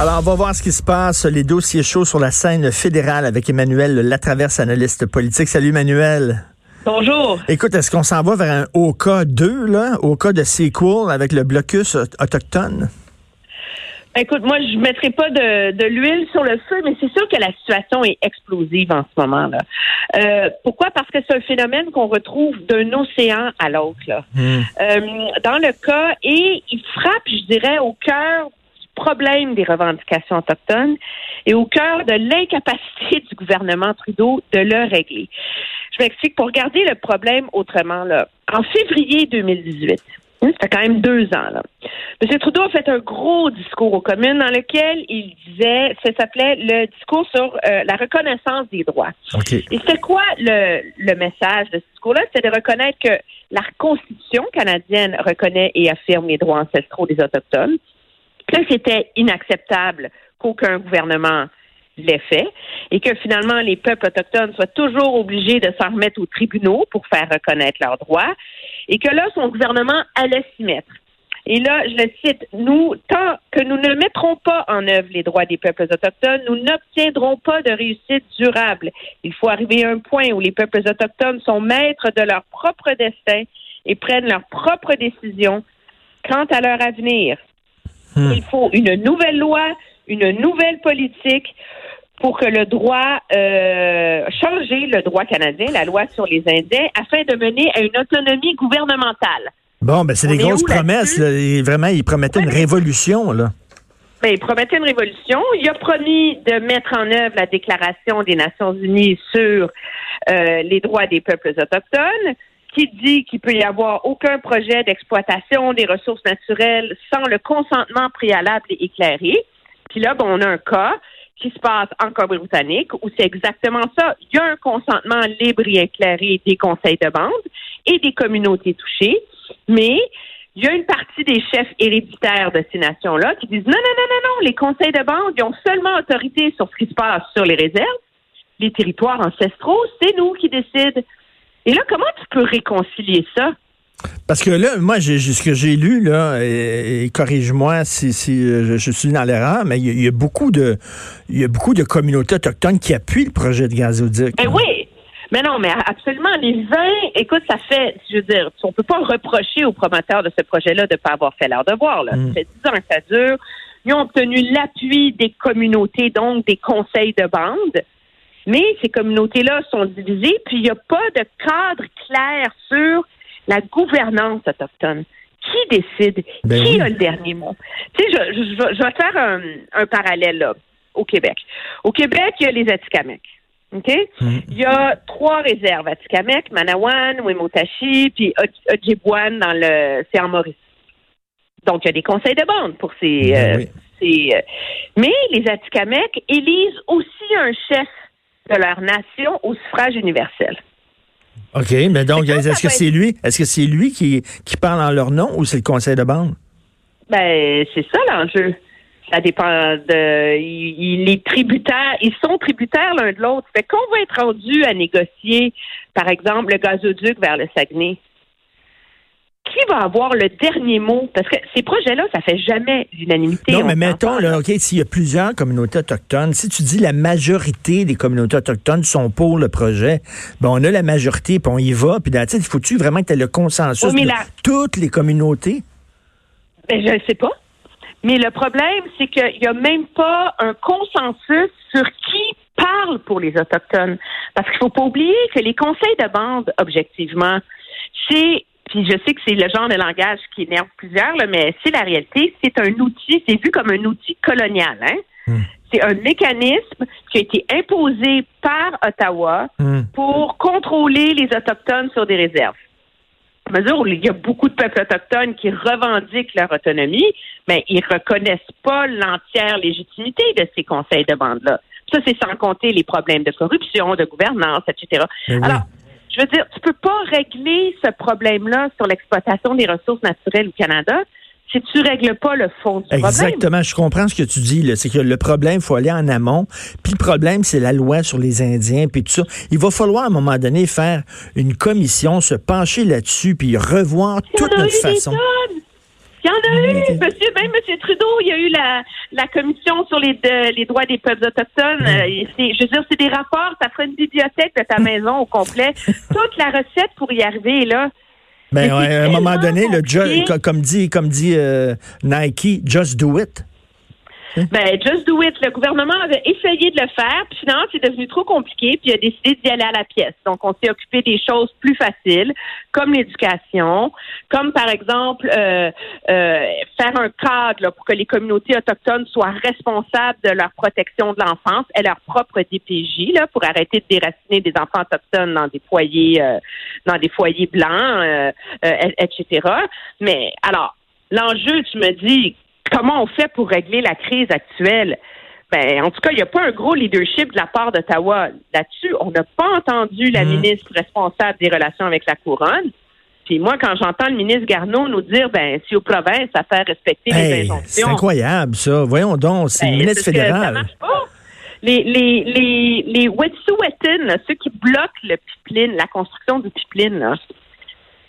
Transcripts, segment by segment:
Alors, on va voir ce qui se passe, les dossiers chauds sur la scène fédérale avec Emmanuel Latraverse, analyste politique. Salut Emmanuel. Bonjour. Écoute, est-ce qu'on s'en va vers un OK 2, là, OK de sequel avec le blocus autochtone? Écoute, moi, je ne mettrai pas de, l'huile sur le feu, mais c'est sûr que la situation est explosive en ce moment. là. Euh, pourquoi? Parce que c'est un phénomène qu'on retrouve d'un océan à l'autre. Euh, dans le cas, et il frappe, je dirais, au cœur problème des revendications autochtones et au cœur de l'incapacité du gouvernement Trudeau de le régler. Je m'explique pour regarder le problème autrement. Là. En février 2018, ça fait quand même deux ans. Là. M. Trudeau a fait un gros discours aux communes dans lequel il disait, ça s'appelait le discours sur euh, la reconnaissance des droits. Et c'est quoi le, le message de ce discours-là? C'est de reconnaître que la Constitution canadienne reconnaît et affirme les droits ancestraux des Autochtones, que c'était inacceptable qu'aucun gouvernement l'ait fait et que finalement les peuples autochtones soient toujours obligés de s'en remettre aux tribunaux pour faire reconnaître leurs droits et que là, son gouvernement allait s'y mettre. Et là, je le cite, nous, tant que nous ne mettrons pas en œuvre les droits des peuples autochtones, nous n'obtiendrons pas de réussite durable. Il faut arriver à un point où les peuples autochtones sont maîtres de leur propre destin et prennent leurs propres décisions quant à leur avenir. Hmm. Il faut une nouvelle loi, une nouvelle politique pour que le droit euh, changer le droit canadien, la loi sur les Indiens, afin de mener à une autonomie gouvernementale. Bon, ben c'est des grosses promesses. Vraiment, il promettait une révolution là. Ben, il promettait une révolution. Il a promis de mettre en œuvre la Déclaration des Nations Unies sur euh, les droits des peuples autochtones, qui dit qu'il peut y avoir aucun projet d'exploitation des ressources naturelles sans le consentement préalable et éclairé. Puis là, bon, on a un cas qui se passe en Colombie-Britannique où c'est exactement ça. Il y a un consentement libre et éclairé des conseils de bande et des communautés touchées, mais il y a une partie des chefs héréditaires de ces nations-là qui disent non, non, non, non, non, les conseils de bande, ils ont seulement autorité sur ce qui se passe sur les réserves. Les territoires ancestraux, c'est nous qui décident. Et là, comment tu peux réconcilier ça? Parce que là, moi, j'ai, ce que j'ai lu, là, et, corrige-moi si, si euh, je, suis dans l'erreur, mais il y, a, beaucoup de il y a beaucoup de communautés autochtones qui appuient le projet de gazoduc. Ben oui, mais non, mais absolument. Les 20, écoute, ça fait, je veux dire, on peut pas reprocher aux promoteurs de ce projet-là de ne pas avoir fait leur devoir. Là. Mm. Ça fait 10 ans que ça dure. Ils ont obtenu l'appui des communautés, donc des conseils de bande. Mais ces communautés-là sont divisées, puis il n'y a pas de cadre clair sur la gouvernance autochtone. Qui décide? Ben qui a le dernier mot? Tu sais, je, vais faire un, parallèle là, au Québec. Au Québec, il y a les Atikamekw. OK? Mm. Il y a trois réserves, Atikamekw, Manawan, Wimotashi, puis Ojibwan dans le c'est en Maurice. Donc, il y a des conseils de bande pour ces. Ben euh, ces euh, mais les Atikamekw élisent aussi un chef de leur nation au suffrage universel. OK, mais donc, est-ce que c'est lui, est-ce que c'est lui qui, qui parle en leur nom ou c'est le conseil de bande? Ben, c'est ça l'enjeu. Ça dépend de. Il, les tributaires, ils sont tributaires l'un de l'autre. Fait qu'on va être rendu à négocier, par exemple, le gazoduc vers le Saguenay qui va avoir le dernier mot? Parce que ces projets-là, ça fait jamais l'unanimité. Non, mais mettons, là, OK, s'il y a plusieurs communautés autochtones, si tu dis la majorité des communautés autochtones sont pour le projet, ben on a la majorité, puis on y va, puis il faut-tu vraiment que tu aies le consensus de toutes les communautés? Ben, je ne sais pas. Mais le problème, c'est qu'il n'y a même pas un consensus sur qui parle pour les Autochtones. Parce qu'il ne faut pas oublier que les conseils de bande, objectivement, c'est puis je sais que c'est le genre de langage qui énerve plusieurs, mais c'est la réalité. C'est un outil, c'est vu comme un outil colonial. Hein? Hmm. C'est un mécanisme qui a été imposé par Ottawa hmm. pour contrôler les Autochtones sur des réserves. mesure où il y a beaucoup de peuples autochtones qui revendiquent leur autonomie, mais ils reconnaissent pas l'entière légitimité de ces conseils de bande-là. Ça, c'est sans compter les problèmes de corruption, de gouvernance, etc. Ben Alors, je veux dire, tu peux pas régler ce problème-là sur l'exploitation des ressources naturelles au Canada si tu règles pas le fond du problème. Exactement, je comprends ce que tu dis. C'est que le problème, il faut aller en amont. Puis le problème, c'est la loi sur les Indiens, puis tout ça. Il va falloir à un moment donné faire une commission, se pencher là-dessus, puis revoir toute notre façon. Il y en a eu, monsieur, même M. Trudeau, il y a eu la, la commission sur les, les droits des peuples autochtones. Euh, je veux dire, c'est des rapports, ça ferait une bibliothèque de ta maison au complet. Toute la recette pour y arriver, là. Ben, à un moment donné, le comme dit, comme dit euh, Nike, just do it. Hein? Ben, just do it. Le gouvernement avait essayé de le faire, puis finalement, c'est devenu trop compliqué, puis il a décidé d'y aller à la pièce. Donc, on s'est occupé des choses plus faciles, comme l'éducation, comme par exemple euh, euh, faire un cadre pour que les communautés autochtones soient responsables de leur protection de l'enfance et leur propre DPJ, là, pour arrêter de déraciner des enfants autochtones dans des foyers, euh, dans des foyers blancs, etc. Mais alors, l'enjeu, tu me dis, comment on fait pour régler la crise actuelle? Ben, en tout cas, il n'y a pas un gros leadership de la part d'Ottawa là-dessus. On n'a pas entendu la mm. ministre responsable des relations avec la couronne. Puis moi, quand j'entends le ministre Garneau nous dire, ben, si aux provinces, ça fait respecter les injonctions. C'est incroyable, ça. Voyons donc, c'est le ben, ministre fédéral. Les, les, les, les Wet'suwet'en, ceux qui bloquent le pipeline, la construction du pipeline, là,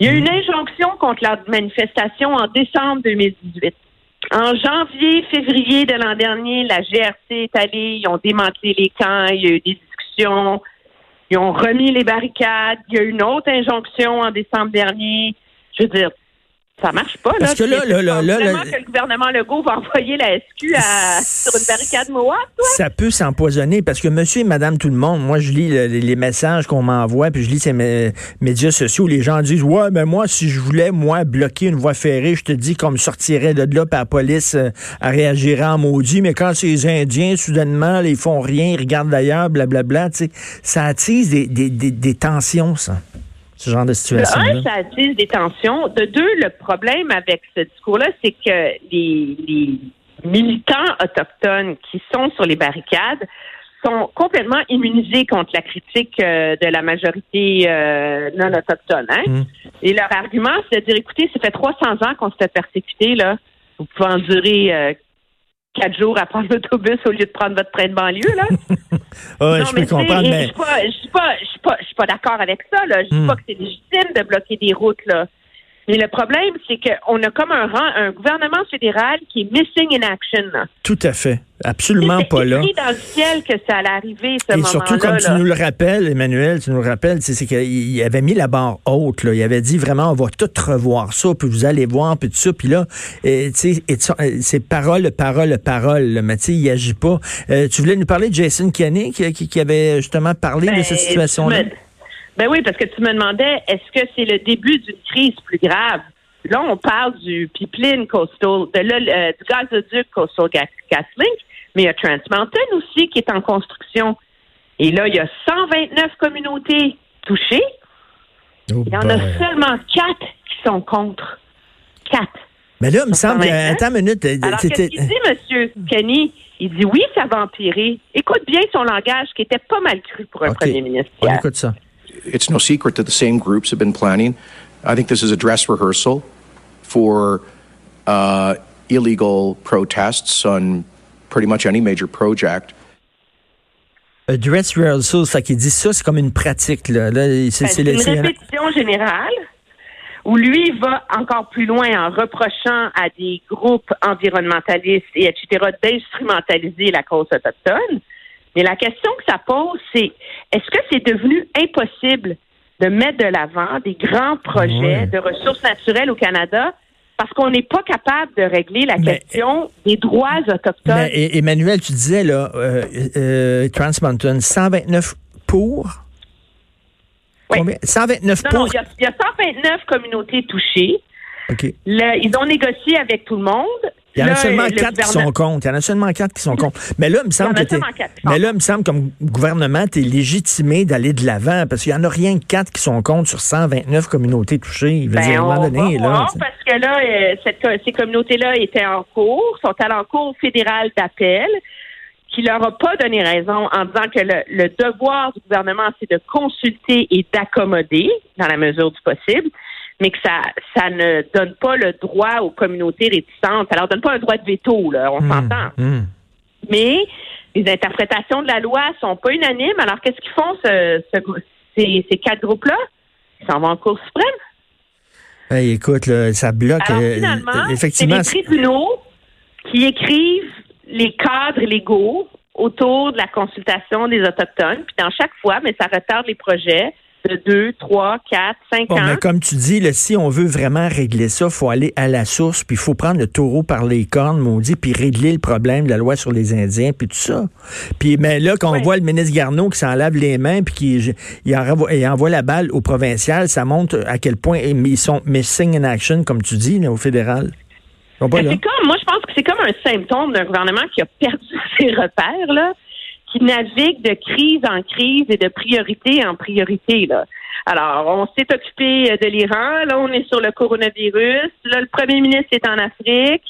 il y a mm. une injonction contre la manifestation en décembre 2018. En janvier, février de l'an dernier, la GRC est allée, ils ont démantelé les camps, il y a eu des discussions, ils ont remis les barricades, il y a eu une autre injonction en décembre dernier. Je veux dire, ça marche pas. Là. Parce que là, là, là, là, que le gouvernement Legault va envoyer la SQ à, sur une barricade Mohawk, toi? Ça peut s'empoisonner parce que monsieur et madame tout le monde, moi, je lis les, messages qu'on m'envoie, puis je lis ces médias sociaux, les gens disent, ouais, mais moi, si je voulais, moi, bloquer une voie ferrée, je te dis qu'on me sortirait de là, puis la police euh, réagirait en maudit, mais quand ces Indiens, soudainement, ils font rien, ils regardent d'ailleurs, blablabla, tu sais, ça attise des, des, des, des tensions, ça ce genre de situation. De un, ça attise des tensions. De deux, le problème avec ce discours-là, c'est que les, militants autochtones qui sont sur les barricades sont complètement immunisés contre la critique euh, de la majorité euh, non autochtone. Hein? Mm. Et leur argument, c'est de dire, écoutez, ça fait 300 ans qu'on se fait persécuter, là. Vous pouvez endurer euh, quatre jours à prendre l'autobus au lieu de prendre votre train de banlieue, là. oui, je peux comprendre, mais... Je suis pas, pas, pas, d'accord avec ça, là. Je dis hmm. pas que c'est légitime de bloquer des routes, là. Mais le problème, c'est qu'on a comme un, rang, un gouvernement fédéral qui est missing in action. Tout à fait. Absolument pas là. C'est dans le ciel que ça allait arriver, ce Et surtout, comme tu nous le rappelles, Emmanuel, tu nous le rappelles, c'est qu'il avait mis la barre haute. Là. Il avait dit vraiment, on va tout revoir ça, puis vous allez voir, puis tout ça. Puis là, tu sais, c'est parole, parole, parole. Mais tu sais, il agit pas. Euh, tu voulais nous parler de Jason Kenney, qui, qui, avait justement parlé de ben, cette situation-là? Ben oui, parce que tu me demandais, est-ce que c'est le début d'une crise plus grave? Là, on parle du pipeline coastal, de euh, du gazoduc coastal GasLink, mais il y a Trans Mountain aussi qui est en construction. Et là, il y a 129 communautés touchées. Oh il y en a seulement quatre qui sont contre. Quatre. Mais là, il me semble que. Attends une minute. Euh, Alors, qu'est-ce qu'il dit, M. Kenny? Il dit oui, ça va empirer. Écoute bien son langage qui était pas mal cru pour un premier ministre. On écoute ça. It's no secret that the same groups have been planning. I think this is a dress rehearsal for uh, illegal protests on pretty much any major project. A dress rehearsal, ça qui dit ça, c'est comme une pratique. Là. là c'est, ben, c'est, c'est une répétition générale où lui va encore plus loin en reprochant à des groupes environnementalistes et etc. d'instrumentaliser la cause autochtone. Mais la question que ça pose, c'est est-ce que c'est devenu impossible de mettre de l'avant des grands projets de ressources naturelles au Canada parce qu'on n'est pas capable de régler la question des droits autochtones? Mais, Emmanuel, tu disais, là, euh, euh, Trans Mountain, 129 pour? Oui. Combien? 129 non, pour? Non, il y, a 129 communautés touchées. Ils ont négocié avec tout le monde. Il y en a seulement quatre qui sont contre. Il y en a seulement quatre qui sont contre. Mais là, il me semble que Mais là, il me semble comme gouvernement, tu es légitimé d'aller de l'avant parce qu'il y en a rien que quatre qui sont contre sur 129 communautés touchées. Il ben, dire, à un moment donné, là, parce que là, euh, ces communautés-là étaient en cours, sont à en cours fédéral d'appel qui leur a pas donné raison en disant que le, devoir du gouvernement, c'est de consulter et d'accommoder dans la mesure du possible, mais que ça, ça ne donne pas le droit aux communautés réticentes. Ça leur donne pas un droit de veto, là, on hmm. s'entend. Hmm. Mais les interprétations de la loi sont pas unanimes. Alors, qu'est-ce qu'ils font, ce, ces, quatre groupes-là? Ils s'en vont en Cour suprême. écoute, ça bloque. Alors, euh, finalement, effectivement, c'est les tribunaux qui écrivent les cadres légaux autour de la consultation des Autochtones. Puis dans chaque fois, mais ça retarde les projets de deux, trois, quatre, cinq ans. Mais comme tu dis, si on veut vraiment régler ça, il faut aller à la source, puis il faut prendre le taureau par les cornes, maudit, puis régler le problème de la loi sur les Indiens, puis tout ça. Puis mais là, quand on voit le ministre Garneau qui s'en lave les mains, puis qui il envoie, la balle au provincial, ça montre à quel point ils sont missing in action, comme tu dis, au fédéral. C'est comme, moi, je pense que c'est comme un symptôme d'un gouvernement qui a perdu ses repères, là, qui navigue de crise en crise et de priorité en priorité, là. Alors, on s'est occupé de l'Iran, là, on est sur le coronavirus, là, le premier ministre est en Afrique,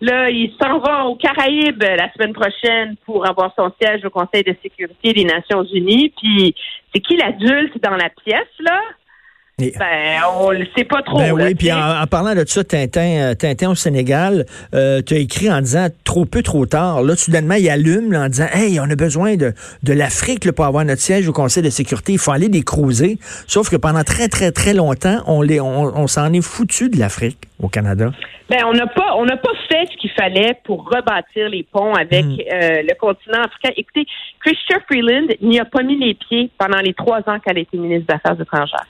là, il s'en va aux Caraïbes la semaine prochaine pour avoir son siège au Conseil de sécurité des Nations Unies, puis c'est qui l'adulte dans la pièce, là? Ben, on le sait pas trop. Ben oui, puis en, parlant de ça, Tintin, euh, Tintin au Sénégal, euh, tu as écrit en disant trop peu, trop tard. Là, soudainement, il allume en disant Hey, on a besoin de, de l'Afrique pour avoir notre siège au Conseil de sécurité. Il faut aller les cruiser. Sauf que pendant très, très, très longtemps, on, les, on s'en est foutu de l'Afrique au Canada. Ben, on n'a pas, on n'a pas fait ce qu'il fallait pour rebâtir les ponts avec hmm. euh, le continent africain. Écoutez, Christian Freeland n'y a pas mis les pieds pendant les trois ans qu'elle a été ministre des Affaires étrangères.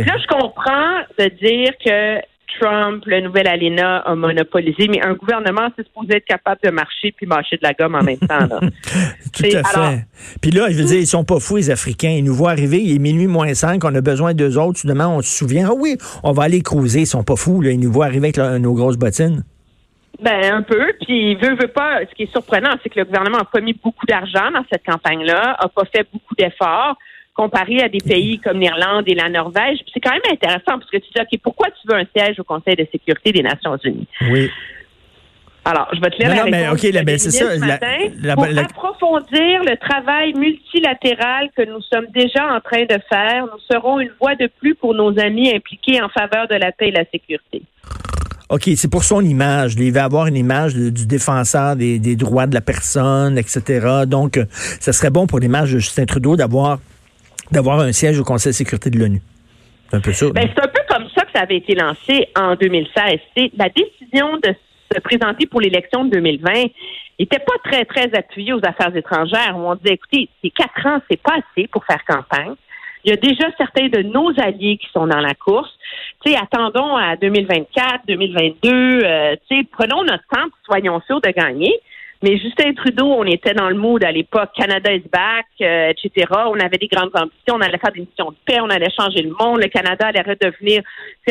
Là, je comprends de dire que Trump, le nouvel ALENA a monopolisé, mais un gouvernement, c'est supposé être capable de marcher puis mâcher de la gomme en même temps. Tout à fait. puis là, je veux dire, ils sont pas fous, les Africains. Ils nous voient arriver, il est minuit moins cinq, on a besoin d'eux autres. Soudainement, on se souvient, ah oui, on va aller cruiser. Ils sont pas fous, là. Ils nous voient arriver avec nos grosses bottines. Ben un peu. Puis veut veut pas. Ce qui est surprenant, c'est que le gouvernement a pas mis beaucoup d'argent dans cette campagne-là, a pas fait beaucoup d'efforts comparé à des pays comme l'Irlande et la Norvège. C'est quand même intéressant parce que tu dis, OK, pourquoi tu veux un siège au Conseil de sécurité des Nations Unies? Oui. Alors, je vais te lire non, la non, mais, OK, c'est ça. pour approfondir le travail multilatéral que nous sommes déjà en train de faire, nous serons une voix de plus pour nos amis impliqués en faveur de la paix et la sécurité. OK, c'est pour son image. Il va avoir une image du défenseur des, des, droits de la personne, etc. Donc, euh, ça serait bon pour l'image de Justin Trudeau d'avoir d'avoir un siège au Conseil de sécurité de l'ONU. C'est un peu ça. Ben, c'est un peu comme ça que ça avait été lancé en 2016. C'est la décision de se présenter pour l'élection de 2020 n'était pas très, très appuyée aux affaires étrangères. Où on disait, écoutez, ces quatre ans, c'est pas assez pour faire campagne. Il y a déjà certains de nos alliés qui sont dans la course. Tu sais, attendons à 2024, 2022. Euh, tu sais, prenons notre temps, soyons sûrs de gagner. Mais Justin Trudeau, on était dans le mood à l'époque, Canada is back, euh, etc. On avait des grandes ambitions, on allait faire des missions de paix, on allait changer le monde. Le Canada allait redevenir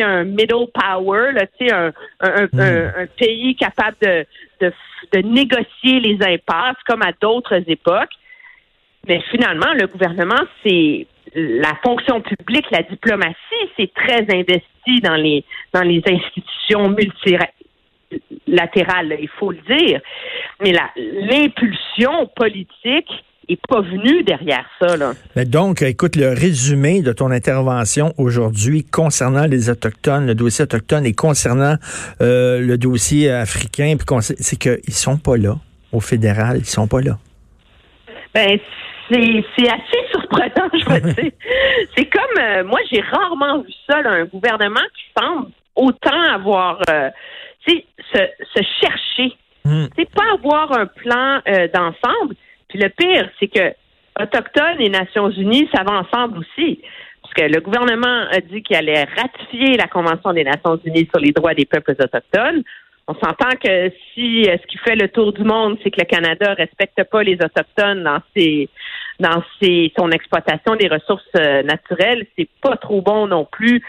un middle power, là, un, un, hmm. un, un, pays capable de, de, de négocier les impasses comme à d'autres époques. Mais finalement, le gouvernement, c'est la fonction publique, la diplomatie, c'est très investi dans les dans les institutions multilatérales latérale, il faut le dire. Mais l'impulsion politique est pas venue derrière ça. Là. Mais donc, écoute, le résumé de ton intervention aujourd'hui concernant les Autochtones, le dossier autochtone et concernant euh, le dossier africain, c'est qu'ils sont pas là. Au fédéral, ils sont pas là. Ben, c'est assez surprenant, je veux dire. C'est comme, euh, moi, j'ai rarement vu ça, un gouvernement qui semble autant avoir euh, c'est se, chercher. Hmm. C'est pas avoir un plan euh, d'ensemble. Puis le pire, c'est que Autochtones et Nations Unies, ça va ensemble aussi. Parce que le gouvernement a dit qu'il allait ratifier la Convention des Nations Unies sur les droits des peuples autochtones. On s'entend que si euh, ce qui fait le tour du monde, c'est que le Canada respecte pas les autochtones dans ses dans ses, son exploitation des ressources euh, naturelles, c'est pas trop bon non plus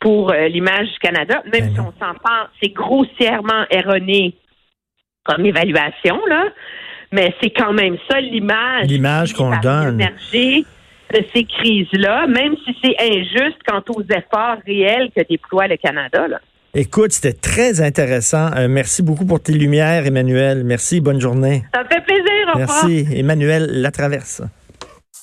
pour l'image du Canada, même ben si on s'entend, c'est grossièrement erroné comme évaluation, là. Mais c'est quand même ça l'image. L'image qu'on donne. de ces crises-là, même si c'est injuste quant aux efforts réels que déploie le Canada. Là. Écoute, c'était très intéressant. Euh, merci beaucoup pour tes lumières, Emmanuel. Merci, bonne journée. Ça me fait plaisir. Au Merci, Emmanuel Latraverse.